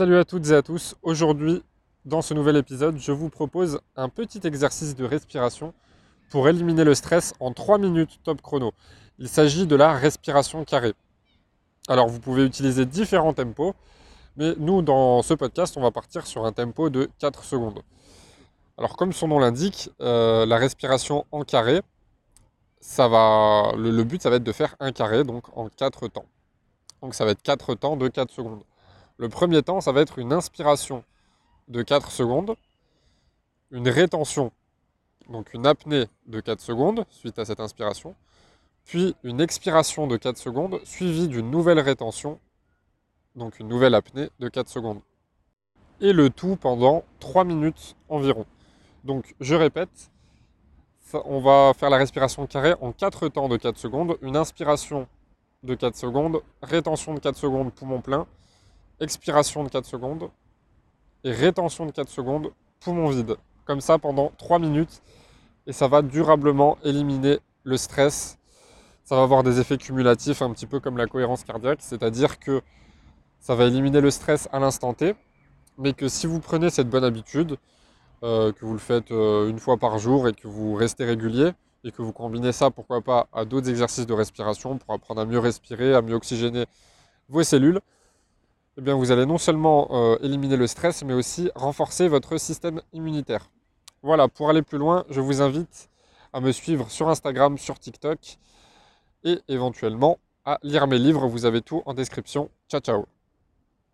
Salut à toutes et à tous. Aujourd'hui, dans ce nouvel épisode, je vous propose un petit exercice de respiration pour éliminer le stress en 3 minutes top chrono. Il s'agit de la respiration carrée. Alors, vous pouvez utiliser différents tempos, mais nous, dans ce podcast, on va partir sur un tempo de 4 secondes. Alors, comme son nom l'indique, euh, la respiration en carré, ça va, le, le but, ça va être de faire un carré, donc en 4 temps. Donc, ça va être 4 temps de 4 secondes. Le premier temps, ça va être une inspiration de 4 secondes, une rétention, donc une apnée de 4 secondes suite à cette inspiration, puis une expiration de 4 secondes suivie d'une nouvelle rétention, donc une nouvelle apnée de 4 secondes. Et le tout pendant 3 minutes environ. Donc je répète, on va faire la respiration carrée en 4 temps de 4 secondes, une inspiration de 4 secondes, rétention de 4 secondes, poumon plein, expiration de 4 secondes et rétention de 4 secondes, poumon vide. Comme ça pendant 3 minutes et ça va durablement éliminer le stress. Ça va avoir des effets cumulatifs un petit peu comme la cohérence cardiaque, c'est-à-dire que ça va éliminer le stress à l'instant T, mais que si vous prenez cette bonne habitude, euh, que vous le faites euh, une fois par jour et que vous restez régulier, et que vous combinez ça, pourquoi pas, à d'autres exercices de respiration pour apprendre à mieux respirer, à mieux oxygéner vos cellules, eh bien, vous allez non seulement euh, éliminer le stress, mais aussi renforcer votre système immunitaire. Voilà, pour aller plus loin, je vous invite à me suivre sur Instagram, sur TikTok et éventuellement à lire mes livres. Vous avez tout en description. Ciao, ciao